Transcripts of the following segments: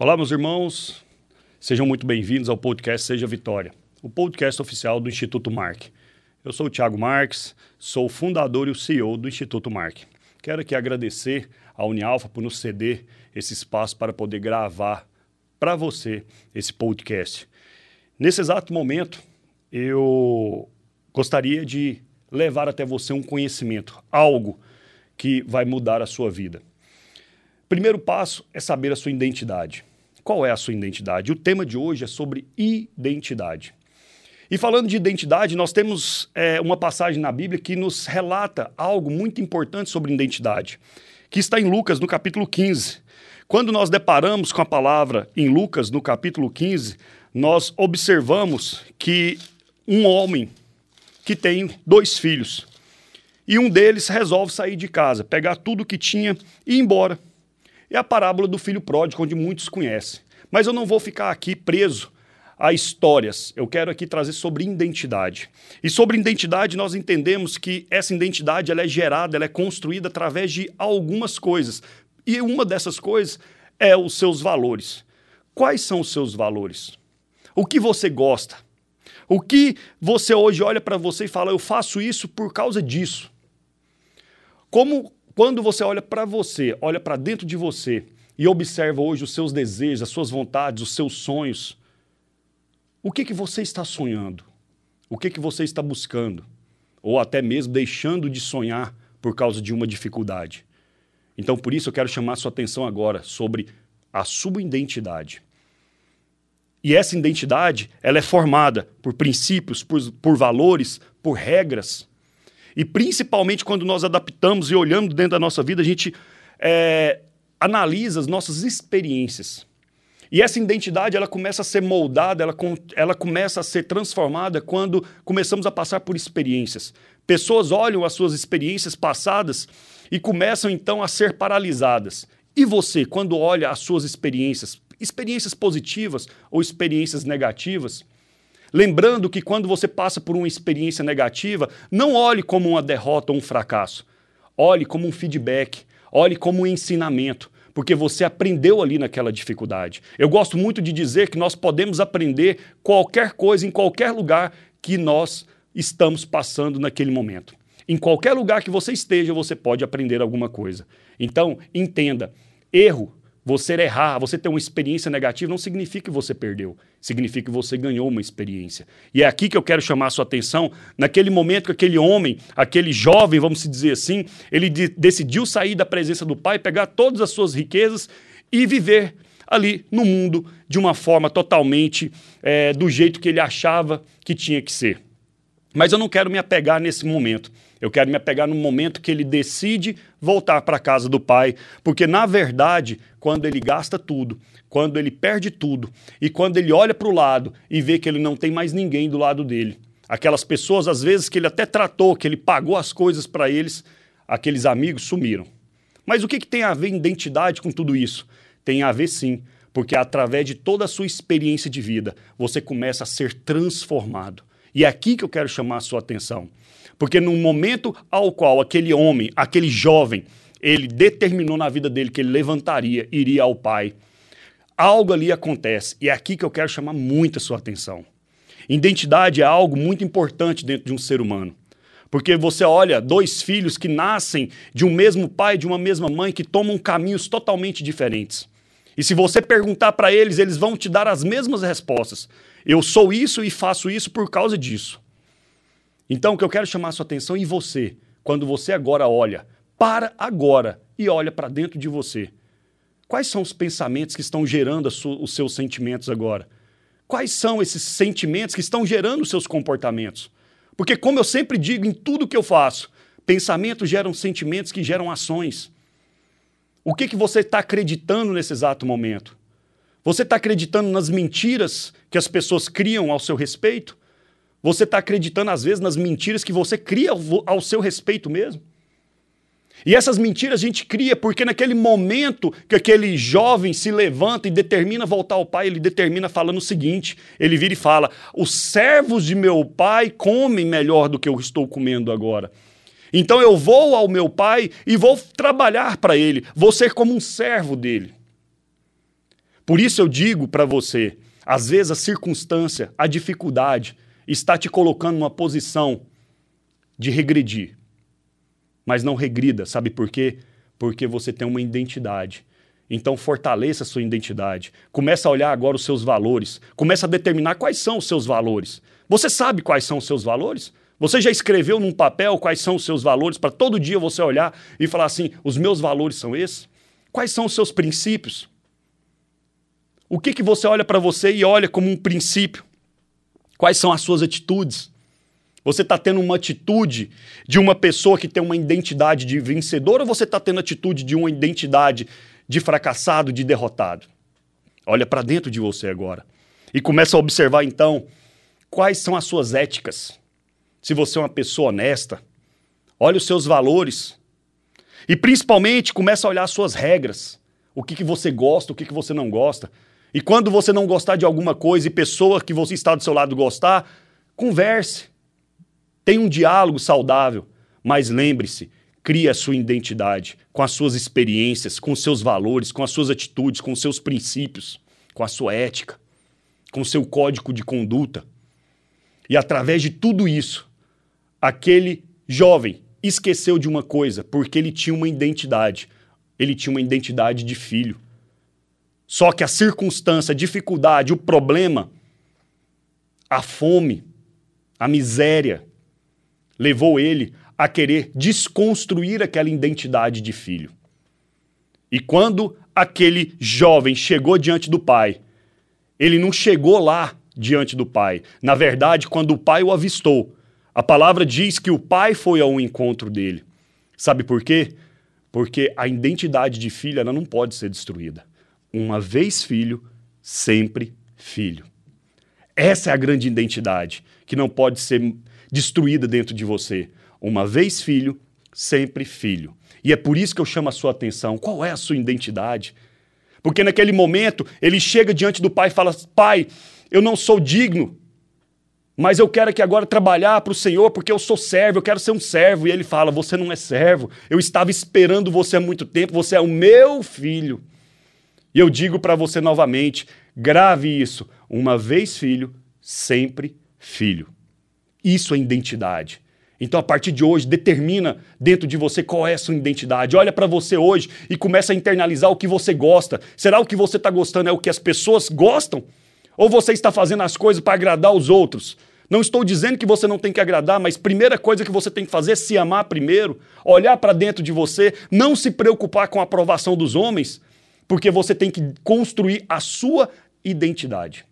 Olá, meus irmãos. Sejam muito bem-vindos ao podcast Seja Vitória, o podcast oficial do Instituto Mark. Eu sou o Thiago Marques, sou o fundador e o CEO do Instituto Mark. Quero aqui agradecer à Unialfa por nos ceder esse espaço para poder gravar para você esse podcast. Nesse exato momento, eu gostaria de levar até você um conhecimento, algo que vai mudar a sua vida. Primeiro passo é saber a sua identidade. Qual é a sua identidade? O tema de hoje é sobre identidade. E falando de identidade, nós temos é, uma passagem na Bíblia que nos relata algo muito importante sobre identidade, que está em Lucas, no capítulo 15. Quando nós deparamos com a palavra em Lucas, no capítulo 15, nós observamos que um homem que tem dois filhos e um deles resolve sair de casa, pegar tudo que tinha e ir embora. É a parábola do filho pródigo, onde muitos conhecem. Mas eu não vou ficar aqui preso a histórias. Eu quero aqui trazer sobre identidade. E sobre identidade, nós entendemos que essa identidade ela é gerada, ela é construída através de algumas coisas. E uma dessas coisas é os seus valores. Quais são os seus valores? O que você gosta? O que você hoje olha para você e fala, eu faço isso por causa disso? Como quando você olha para você, olha para dentro de você e observa hoje os seus desejos, as suas vontades, os seus sonhos, o que, que você está sonhando? O que, que você está buscando? Ou até mesmo deixando de sonhar por causa de uma dificuldade? Então, por isso, eu quero chamar sua atenção agora sobre a sua identidade. E essa identidade, ela é formada por princípios, por, por valores, por regras. E principalmente quando nós adaptamos e olhamos dentro da nossa vida, a gente é, analisa as nossas experiências. E essa identidade ela começa a ser moldada, ela, ela começa a ser transformada quando começamos a passar por experiências. Pessoas olham as suas experiências passadas e começam então a ser paralisadas. E você, quando olha as suas experiências, experiências positivas ou experiências negativas, Lembrando que quando você passa por uma experiência negativa, não olhe como uma derrota ou um fracasso. Olhe como um feedback, olhe como um ensinamento, porque você aprendeu ali naquela dificuldade. Eu gosto muito de dizer que nós podemos aprender qualquer coisa em qualquer lugar que nós estamos passando naquele momento. Em qualquer lugar que você esteja, você pode aprender alguma coisa. Então, entenda: erro você errar, você ter uma experiência negativa, não significa que você perdeu. Significa que você ganhou uma experiência. E é aqui que eu quero chamar a sua atenção, naquele momento que aquele homem, aquele jovem, vamos dizer assim, ele de decidiu sair da presença do pai, pegar todas as suas riquezas e viver ali no mundo de uma forma totalmente é, do jeito que ele achava que tinha que ser. Mas eu não quero me apegar nesse momento. Eu quero me apegar no momento que ele decide voltar para a casa do pai, porque na verdade, quando ele gasta tudo, quando ele perde tudo e quando ele olha para o lado e vê que ele não tem mais ninguém do lado dele, aquelas pessoas às vezes que ele até tratou, que ele pagou as coisas para eles, aqueles amigos sumiram. Mas o que, que tem a ver identidade com tudo isso? Tem a ver sim, porque através de toda a sua experiência de vida, você começa a ser transformado. E é aqui que eu quero chamar a sua atenção. Porque no momento ao qual aquele homem, aquele jovem, ele determinou na vida dele que ele levantaria, iria ao Pai, algo ali acontece. E é aqui que eu quero chamar muito a sua atenção. Identidade é algo muito importante dentro de um ser humano. Porque você olha dois filhos que nascem de um mesmo pai, de uma mesma mãe, que tomam caminhos totalmente diferentes. E se você perguntar para eles, eles vão te dar as mesmas respostas. Eu sou isso e faço isso por causa disso. Então, o que eu quero chamar a sua atenção e você, quando você agora olha, para agora e olha para dentro de você. Quais são os pensamentos que estão gerando os seus sentimentos agora? Quais são esses sentimentos que estão gerando os seus comportamentos? Porque, como eu sempre digo em tudo que eu faço, pensamentos geram sentimentos que geram ações. O que, que você está acreditando nesse exato momento? Você está acreditando nas mentiras que as pessoas criam ao seu respeito? Você está acreditando, às vezes, nas mentiras que você cria ao seu respeito mesmo? E essas mentiras a gente cria porque naquele momento que aquele jovem se levanta e determina voltar ao pai, ele determina falando o seguinte: ele vira e fala: Os servos de meu pai comem melhor do que eu estou comendo agora. Então eu vou ao meu pai e vou trabalhar para ele, vou ser como um servo dele. Por isso eu digo para você, às vezes a circunstância, a dificuldade está te colocando numa posição de regredir. Mas não regrida, sabe por quê? Porque você tem uma identidade. Então fortaleça a sua identidade. Começa a olhar agora os seus valores. Começa a determinar quais são os seus valores. Você sabe quais são os seus valores? Você já escreveu num papel quais são os seus valores para todo dia você olhar e falar assim: os meus valores são esses? Quais são os seus princípios? O que, que você olha para você e olha como um princípio? Quais são as suas atitudes? Você está tendo uma atitude de uma pessoa que tem uma identidade de vencedor ou você está tendo atitude de uma identidade de fracassado, de derrotado? Olha para dentro de você agora e começa a observar então quais são as suas éticas. Se você é uma pessoa honesta, olha os seus valores e principalmente começa a olhar as suas regras. O que, que você gosta, o que, que você não gosta. E quando você não gostar de alguma coisa e pessoa que você está do seu lado gostar, converse. Tenha um diálogo saudável. Mas lembre-se, crie a sua identidade com as suas experiências, com os seus valores, com as suas atitudes, com os seus princípios, com a sua ética, com o seu código de conduta. E através de tudo isso, aquele jovem esqueceu de uma coisa, porque ele tinha uma identidade. Ele tinha uma identidade de filho. Só que a circunstância, a dificuldade, o problema, a fome, a miséria, levou ele a querer desconstruir aquela identidade de filho. E quando aquele jovem chegou diante do pai, ele não chegou lá diante do pai. Na verdade, quando o pai o avistou, a palavra diz que o pai foi ao encontro dele. Sabe por quê? Porque a identidade de filho ela não pode ser destruída uma vez filho, sempre filho. Essa é a grande identidade que não pode ser destruída dentro de você. Uma vez filho, sempre filho. E é por isso que eu chamo a sua atenção. Qual é a sua identidade? Porque naquele momento ele chega diante do pai e fala: Pai, eu não sou digno, mas eu quero aqui agora trabalhar para o Senhor porque eu sou servo, eu quero ser um servo. E ele fala: Você não é servo, eu estava esperando você há muito tempo, você é o meu filho. E eu digo para você novamente: grave isso. Uma vez filho, sempre filho. Isso é identidade. Então, a partir de hoje, determina dentro de você qual é a sua identidade. Olha para você hoje e começa a internalizar o que você gosta. Será o que você está gostando é o que as pessoas gostam? Ou você está fazendo as coisas para agradar os outros? Não estou dizendo que você não tem que agradar, mas primeira coisa que você tem que fazer é se amar primeiro, olhar para dentro de você, não se preocupar com a aprovação dos homens, porque você tem que construir a sua identidade.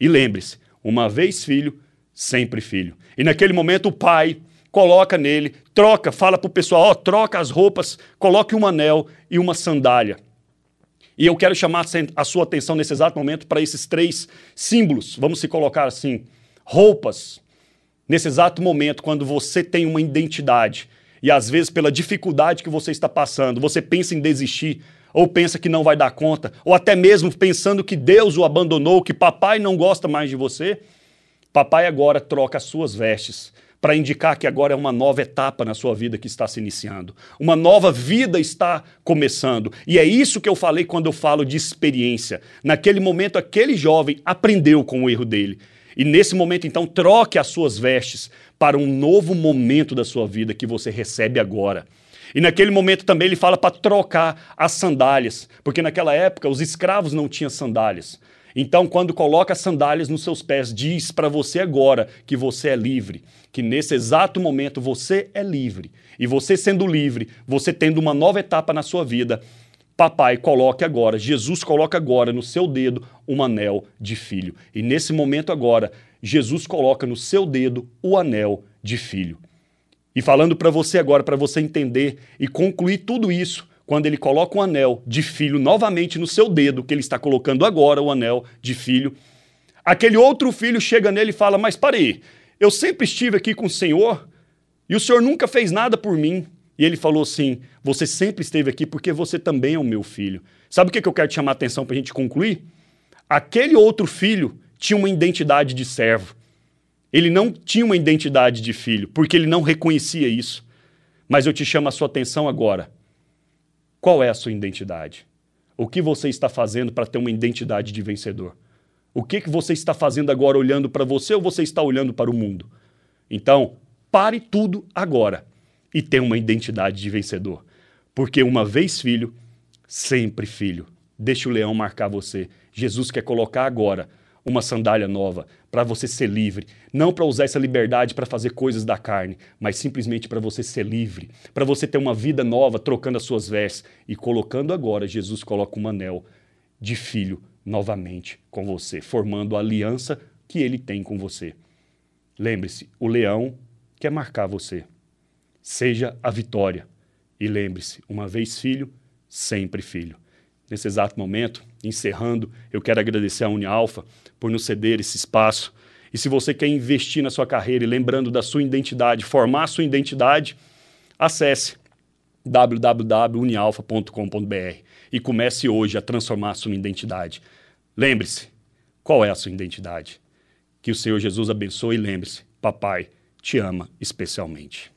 E lembre-se, uma vez filho, sempre filho. E naquele momento o pai coloca nele, troca, fala para o pessoal, ó, troca as roupas, coloque um anel e uma sandália. E eu quero chamar a sua atenção nesse exato momento para esses três símbolos. Vamos se colocar assim: roupas. Nesse exato momento, quando você tem uma identidade e às vezes pela dificuldade que você está passando, você pensa em desistir, ou pensa que não vai dar conta, ou até mesmo pensando que Deus o abandonou, que papai não gosta mais de você, papai agora troca as suas vestes para indicar que agora é uma nova etapa na sua vida que está se iniciando. Uma nova vida está começando. E é isso que eu falei quando eu falo de experiência. Naquele momento, aquele jovem aprendeu com o erro dele. E nesse momento, então, troque as suas vestes para um novo momento da sua vida que você recebe agora. E naquele momento também ele fala para trocar as sandálias, porque naquela época os escravos não tinham sandálias. Então, quando coloca sandálias nos seus pés, diz para você agora que você é livre, que nesse exato momento você é livre. E você sendo livre, você tendo uma nova etapa na sua vida, papai coloque agora, Jesus coloca agora no seu dedo um anel de filho. E nesse momento agora, Jesus coloca no seu dedo o anel de filho. E falando para você agora, para você entender e concluir tudo isso, quando ele coloca um anel de filho novamente no seu dedo, que ele está colocando agora o anel de filho, aquele outro filho chega nele e fala: Mas parei, eu sempre estive aqui com o Senhor e o Senhor nunca fez nada por mim. E ele falou assim: Você sempre esteve aqui porque você também é o meu filho. Sabe o que eu quero te chamar a atenção para a gente concluir? Aquele outro filho tinha uma identidade de servo. Ele não tinha uma identidade de filho, porque ele não reconhecia isso. Mas eu te chamo a sua atenção agora. Qual é a sua identidade? O que você está fazendo para ter uma identidade de vencedor? O que, que você está fazendo agora olhando para você ou você está olhando para o mundo? Então, pare tudo agora e tenha uma identidade de vencedor. Porque uma vez filho, sempre filho. Deixe o leão marcar você. Jesus quer colocar agora uma sandália nova para você ser livre, não para usar essa liberdade para fazer coisas da carne, mas simplesmente para você ser livre, para você ter uma vida nova, trocando as suas vestes e colocando agora Jesus coloca um anel de filho novamente com você, formando a aliança que ele tem com você. Lembre-se, o leão quer marcar você. Seja a vitória. E lembre-se, uma vez filho, sempre filho. Nesse exato momento, encerrando, eu quero agradecer a Unialfa por nos ceder esse espaço. E se você quer investir na sua carreira e lembrando da sua identidade, formar a sua identidade, acesse www.unialfa.com.br e comece hoje a transformar a sua identidade. Lembre-se, qual é a sua identidade? Que o Senhor Jesus abençoe e lembre-se, papai te ama especialmente.